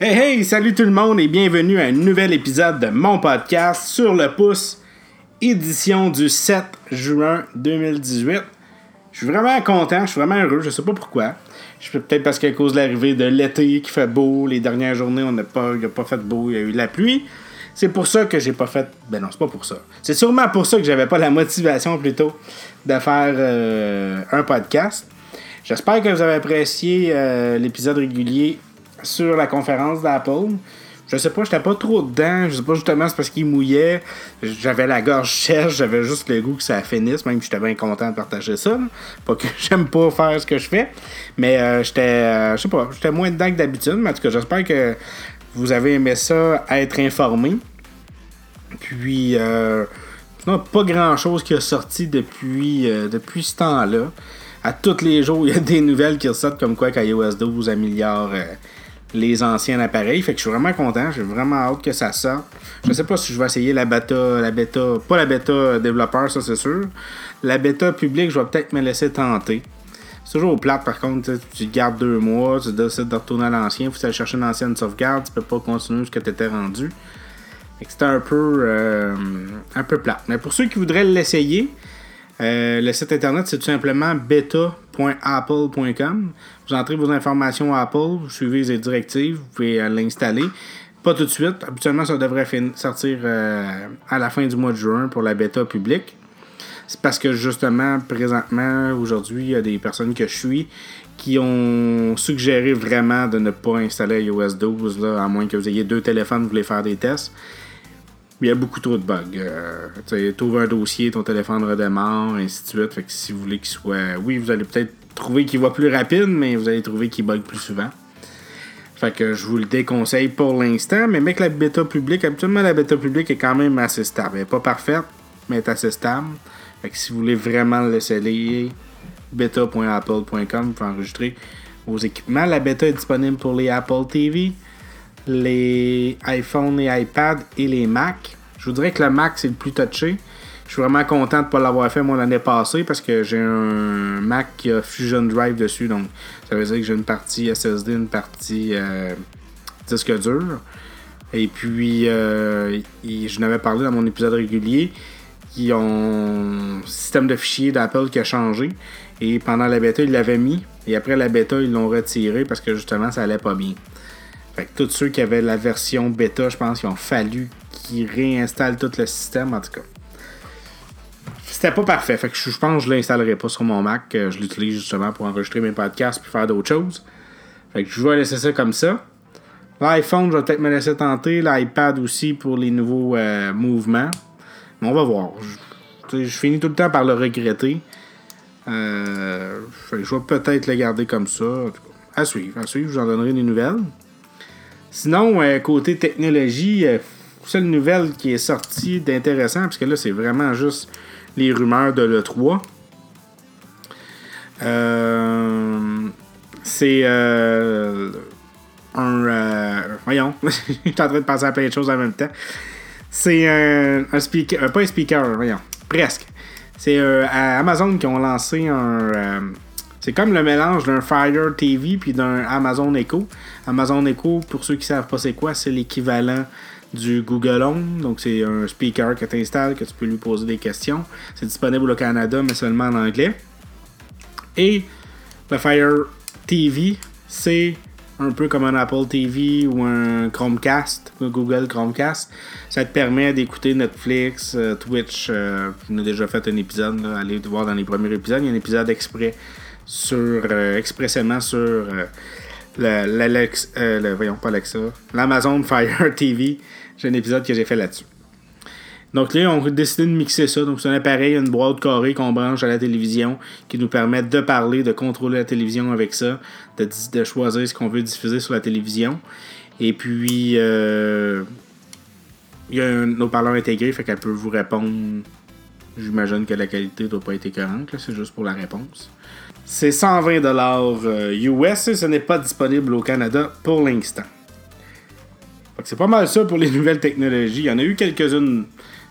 Hey hey, salut tout le monde et bienvenue à un nouvel épisode de mon podcast sur le pouce, édition du 7 juin 2018. Je suis vraiment content, je suis vraiment heureux, je sais pas pourquoi. Je Peut-être parce qu'à cause de l'arrivée de l'été qui fait beau, les dernières journées on n'a pas, a pas fait beau, il y a eu la pluie. C'est pour ça que j'ai pas fait. Ben non, c'est pas pour ça. C'est sûrement pour ça que j'avais pas la motivation plutôt de faire euh, un podcast. J'espère que vous avez apprécié euh, l'épisode régulier sur la conférence d'Apple. Je sais pas, j'étais pas trop dedans. Je sais pas justement, c'est parce qu'il mouillait. J'avais la gorge sèche, j'avais juste le goût que ça finisse, même que j'étais bien content de partager ça. Pas que j'aime pas faire ce que je fais. Mais euh, j'étais. Euh, je sais pas, j'étais moins dedans que d'habitude. Mais en tout cas, j'espère que vous avez aimé ça, être informé. Puis euh, pas grand chose qui a sorti depuis, depuis ce temps-là. À tous les jours, il y a des nouvelles qui ressortent comme quoi qu'iOS 12 améliore les anciens appareils. Fait que je suis vraiment content. J'ai vraiment hâte que ça sorte. Je sais pas si je vais essayer la bêta, la bêta, pas la bêta développeur, ça c'est sûr. La bêta publique, je vais peut-être me laisser tenter. C'est toujours plate par contre, tu gardes deux mois, tu décides de retourner à l'ancien, faut aller chercher une ancienne sauvegarde, tu peux pas continuer jusqu'à tu étais rendu. C'était un peu euh, un peu plate. Mais pour ceux qui voudraient l'essayer, euh, le site internet c'est tout simplement beta.apple.com. Vous entrez vos informations Apple, vous suivez les directives, vous pouvez euh, l'installer. Pas tout de suite. Habituellement, ça devrait sortir euh, à la fin du mois de juin pour la bêta publique. C'est parce que justement, présentement, aujourd'hui, il y a des personnes que je suis qui ont suggéré vraiment de ne pas installer iOS 12, là, à moins que vous ayez deux téléphones, vous voulez faire des tests. Il y a beaucoup trop de bugs. Euh, tu ouvres un dossier, ton téléphone redémarre, ainsi de suite. Fait que si vous voulez qu'il soit. Oui, vous allez peut-être trouver qu'il va plus rapide, mais vous allez trouver qu'il bug plus souvent. Fait que je vous le déconseille pour l'instant, mais mec, la bêta publique, habituellement la bêta publique est quand même assez stable. Elle n'est pas parfaite, mais elle est assez stable. Fait que si vous voulez vraiment l'essayer, beta.apple.com pour enregistrer vos équipements. La bêta est disponible pour les Apple TV, les iPhone et iPad et les Mac. Je vous dirais que le Mac c'est le plus touché. Je suis vraiment content de ne pas l'avoir fait moi l'année passée parce que j'ai un Mac qui a Fusion Drive dessus. Donc ça veut dire que j'ai une partie SSD, une partie euh, disque dur. Et puis euh, je n'avais parlé dans mon épisode régulier. Qui ont un système de fichiers d'Apple qui a changé. Et pendant la bêta, ils l'avaient mis. Et après la bêta, ils l'ont retiré parce que justement, ça allait pas bien. Fait que tous ceux qui avaient la version bêta, je pense qu'il ont fallu qu'ils réinstallent tout le système, en tout cas c'était pas parfait. Fait que je, pense que je l'installerai pas sur mon Mac. Je l'utilise justement pour enregistrer mes podcasts puis faire d'autres choses. Fait que je vais laisser ça comme ça. L'iPhone, je vais peut-être me laisser tenter. L'iPad aussi pour les nouveaux euh, mouvements. Mais on va voir. Je, finis tout le temps par le regretter. Euh, je vais peut-être le garder comme ça. À suivre, à suivre, je vous en donnerai des nouvelles. Sinon, euh, côté technologie, seule nouvelle qui est sortie d'intéressant, parce que là, c'est vraiment juste les rumeurs de l'E3. Euh, c'est euh, un. Euh, voyons, je suis en train de penser à plein de choses en même temps. C'est un, speaker, pas un speaker, voyons, presque. C'est Amazon qui ont lancé un. C'est comme le mélange d'un Fire TV puis d'un Amazon Echo. Amazon Echo, pour ceux qui savent pas c'est quoi, c'est l'équivalent du Google Home. Donc, c'est un speaker que tu installes, que tu peux lui poser des questions. C'est disponible au Canada, mais seulement en anglais. Et le Fire TV, c'est un peu comme un Apple TV ou un Chromecast, un Google Chromecast. Ça te permet d'écouter Netflix, euh, Twitch. Euh, on a déjà fait un épisode, allez voir dans les premiers épisodes. Il y a un épisode exprès sur, euh, expressément sur l'Alex, le, voyons pas Alexa, l'Amazon Fire TV. J'ai un épisode que j'ai fait là-dessus. Donc là, on a décidé de mixer ça. Donc c'est un appareil, une boîte carrée qu'on branche à la télévision qui nous permet de parler, de contrôler la télévision avec ça, de, choisir ce qu'on veut diffuser sur la télévision. Et puis, euh, il y a un haut-parleur intégré, fait qu'elle peut vous répondre. J'imagine que la qualité doit pas être écœurante, c'est juste pour la réponse. C'est 120$ US et ce n'est pas disponible au Canada pour l'instant. C'est pas mal ça pour les nouvelles technologies. Il y en a eu quelques-unes.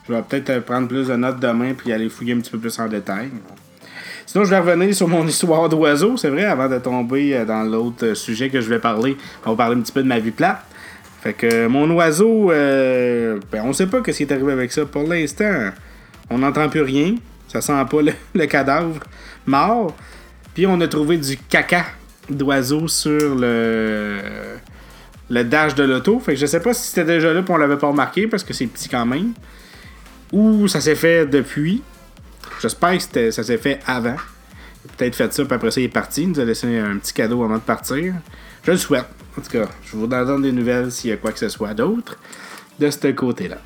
Je vais peut-être prendre plus de notes demain puis aller fouiller un petit peu plus en détail. Sinon, je vais revenir sur mon histoire d'oiseau, c'est vrai, avant de tomber euh, dans l'autre sujet que je vais parler. On va parler un petit peu de ma vie plate. Fait que mon oiseau, euh, ben, on sait pas ce qui est arrivé avec ça. Pour l'instant, on n'entend plus rien. Ça sent pas le cadavre mort. Puis on a trouvé du caca d'oiseau sur le, le dash de l'auto. Fait que je sais pas si c'était déjà là et on l'avait pas remarqué parce que c'est petit quand même. Ou ça s'est fait depuis. J'espère que ça s'est fait avant. Peut-être fait ça, puis après ça, il est parti. Il nous a laissé un petit cadeau avant de partir. Je le souhaite. En tout cas, je vous donne des nouvelles s'il y a quoi que ce soit d'autre de ce côté-là.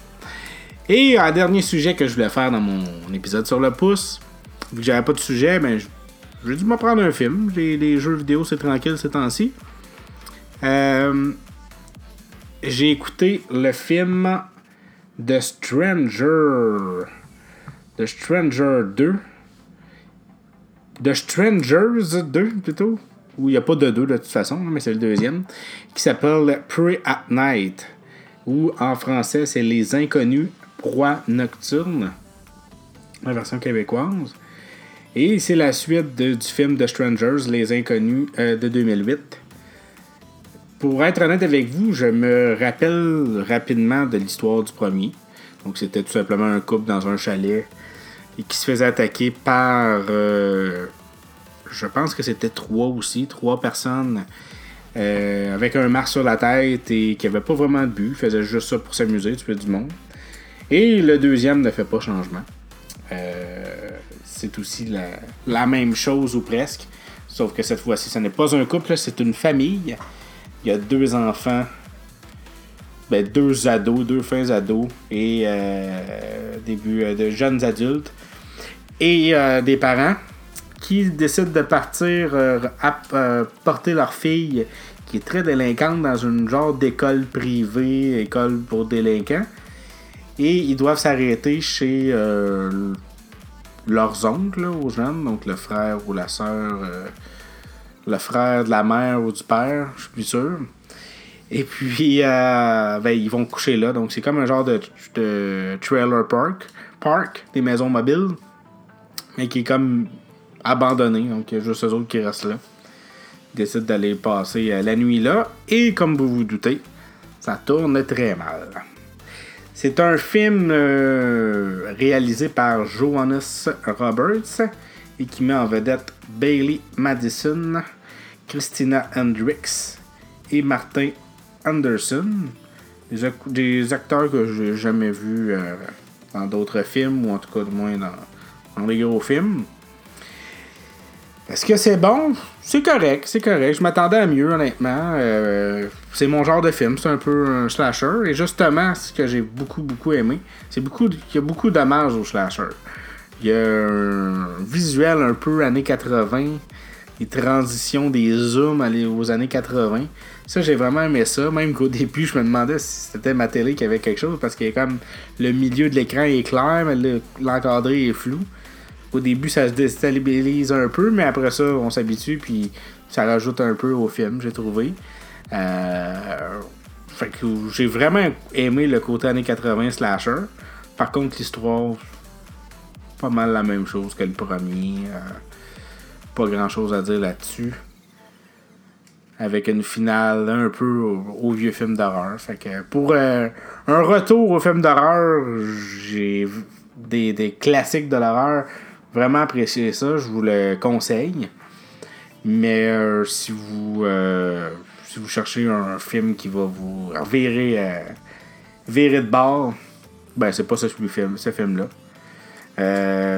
Et un dernier sujet que je voulais faire dans mon épisode sur le pouce, vu que j'avais pas de sujet, ben, je- j'ai dû me prendre un film. Les, les jeux vidéo, c'est tranquille ces temps-ci. Euh, j'ai écouté le film The Stranger. The Stranger 2. The Strangers 2 plutôt. Où il n'y a pas de 2 de toute façon, mais c'est le deuxième. Qui s'appelle Prey at Night. Ou en français, c'est Les Inconnus Proies Nocturnes. La version québécoise. Et c'est la suite de- du film The Strangers, Les Inconnus euh, de 2008. Pour être honnête avec vous, je me rappelle rapidement de l'histoire du premier. Donc c'était tout simplement un couple dans un chalet et qui se faisait attaquer par, euh, je pense que c'était trois aussi, trois personnes euh, avec un marque sur la tête et qui n'avaient pas vraiment de but, faisaient juste ça pour s'amuser, tuer du monde. Et le deuxième ne fait pas changement. Euh, c'est aussi la, même chose ou presque. Sauf que cette fois-ci, ce n'est pas un couple, c'est une famille. Il y a deux enfants, ben, deux ados, deux fins ados et euh, début euh, de jeunes adultes. Et euh, des parents qui décident de partir euh, porter leur fille qui est très délinquante dans une genre d'école privée, école pour délinquants. Et ils doivent s'arrêter chez leurs oncles aux jeunes, donc le frère ou la sœur, euh, le frère de la mère ou du père, je suis plus sûr. Et puis, euh, ben, ils vont coucher là. Donc, c'est comme un genre de, de trailer park, park, des maisons mobiles, mais qui est comme abandonné. Donc, il y a juste eux autres qui restent là. Ils décident d'aller passer euh, la nuit là. Et comme vous vous doutez, ça tourne très mal. C'est un film euh, réalisé par Johannes Roberts et qui met en vedette Bailey Madison, Christina Hendricks et Martin Anderson. Des, ac- des acteurs que j'ai jamais vus euh, dans d'autres films, ou en tout cas du moins dans, des gros films. Est-ce que c'est bon? C'est correct, c'est correct. Je m'attendais à mieux, honnêtement. Euh, c'est mon genre de film, c'est un peu un slasher. Et justement, ce que j'ai beaucoup, beaucoup aimé, c'est beaucoup, il y a beaucoup d'hommages au slasher. Il y a un visuel un peu années 80, des transitions, des zooms aux années 80. Ça, j'ai vraiment aimé ça. Même qu'au début, je me demandais si c'était ma télé qui avait quelque chose, parce que comme le milieu de l'écran est clair, mais le- l'encadré est flou. Au début, ça se déstabilise un peu, mais après ça, on s'habitue, puis ça rajoute un peu au film, j'ai trouvé. Euh, fait que j'ai vraiment aimé le côté années 80 slasher. Par contre, l'histoire, pas mal la même chose que le premier. Euh, pas grand chose à dire là-dessus. Avec une finale un peu au, vieux film d'horreur. Fait que pour euh, un retour au film d'horreur, j'ai des classiques de l'horreur. Vraiment apprécié ça, je vous le conseille. Mais euh, si vous euh, si vous cherchez un film qui va vous virer, euh, virer de bord, ben c'est pas ce film, ce film-là.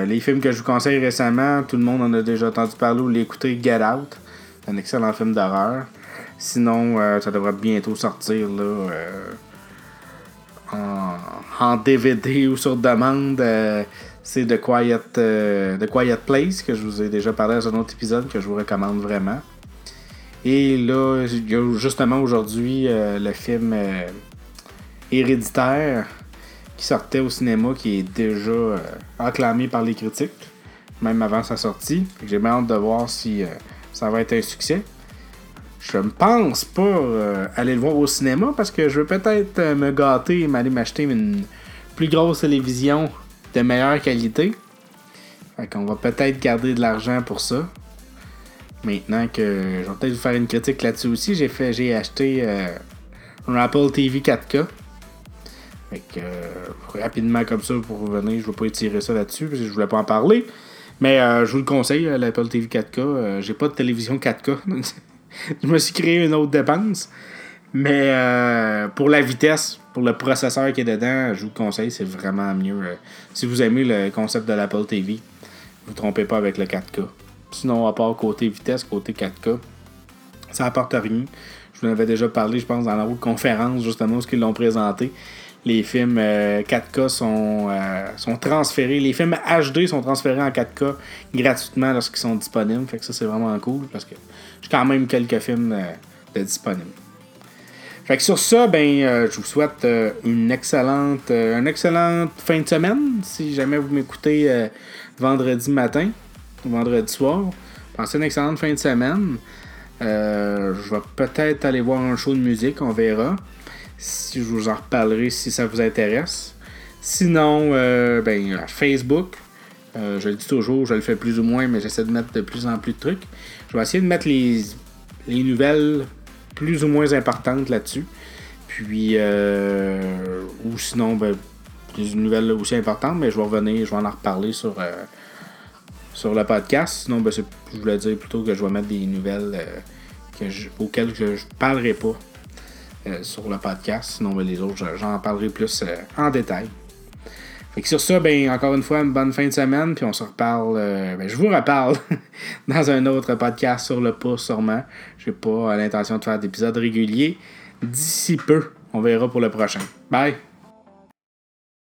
Les films que je vous conseille récemment, tout le monde en a déjà entendu parler ou l'écouter, Get Out. Un excellent film d'horreur. Sinon, ça devrait bientôt sortir là, en DVD ou sur demande. C'est The Quiet, euh, Quiet Place, que je vous ai déjà parlé dans un autre épisode, que je vous recommande vraiment. Et là, justement aujourd'hui euh, le film euh, Héréditaire qui sortait au cinéma, qui est déjà acclamé par les critiques, même avant sa sortie. J'ai bien hâte de voir si ça va être un succès. Je ne pense pas aller le voir au cinéma parce que je veux peut-être me gâter et m'aller m'acheter une plus grosse télévision de meilleure qualité. Fait qu'on va peut-être garder de l'argent pour ça. Maintenant que je vais peut-être vous faire une critique là-dessus aussi, j'ai fait j'ai acheté euh, un Apple TV 4K. Fait que, euh, rapidement comme ça pour revenir, je vais pas étirer ça là-dessus parce que je voulais pas en parler. Mais euh, je vous le conseille, l'Apple TV 4K. J'ai pas de télévision 4K. je me suis créé une autre dépense. Mais pour la vitesse, pour le processeur qui est dedans, je vous le conseille, c'est vraiment mieux. si vous aimez le concept de l'Apple TV, vous trompez pas avec le 4K. Sinon, à part côté vitesse, côté 4K, ça apporte rien. Je vous en avais déjà parlé, je pense, dans la route conférence, justement, où ils l'ont présenté. Les films 4K euh, sont, euh, sont transférés. Les films HD sont transférés en 4K gratuitement lorsqu'ils sont disponibles. Fait que ça, c'est vraiment cool parce que j'ai quand même quelques films euh, de disponibles. Fait que sur ça, ben, je vous souhaite une excellente, une excellente fin de semaine. Si jamais vous m'écoutez vendredi matin ou vendredi soir, passez une excellente fin de semaine. Euh, je vais peut-être aller voir un show de musique, on verra. Si je vous en reparlerai si ça vous intéresse. Sinon, euh, ben, Facebook, euh, je le dis toujours, je le fais plus ou moins, mais j'essaie de mettre de plus en plus de trucs. Je vais essayer de mettre les, les nouvelles plus ou moins importantes là-dessus. Puis, ou sinon, ben, des nouvelles aussi importantes, mais je vais revenir, je vais en reparler sur, sur le podcast. Sinon, ben, je voulais dire plutôt que je vais mettre des nouvelles euh, auxquelles je ne parlerai pas euh, sur le podcast. Sinon, ben, les autres, j'en parlerai plus euh, en détail. Fait que sur ça, ben, encore une fois, une bonne fin de semaine, puis on se reparle, ben, je vous reparle dans un autre podcast sur le pouce, sûrement. J'ai pas l'intention de faire d'épisodes réguliers. D'ici peu, on verra pour le prochain. Bye!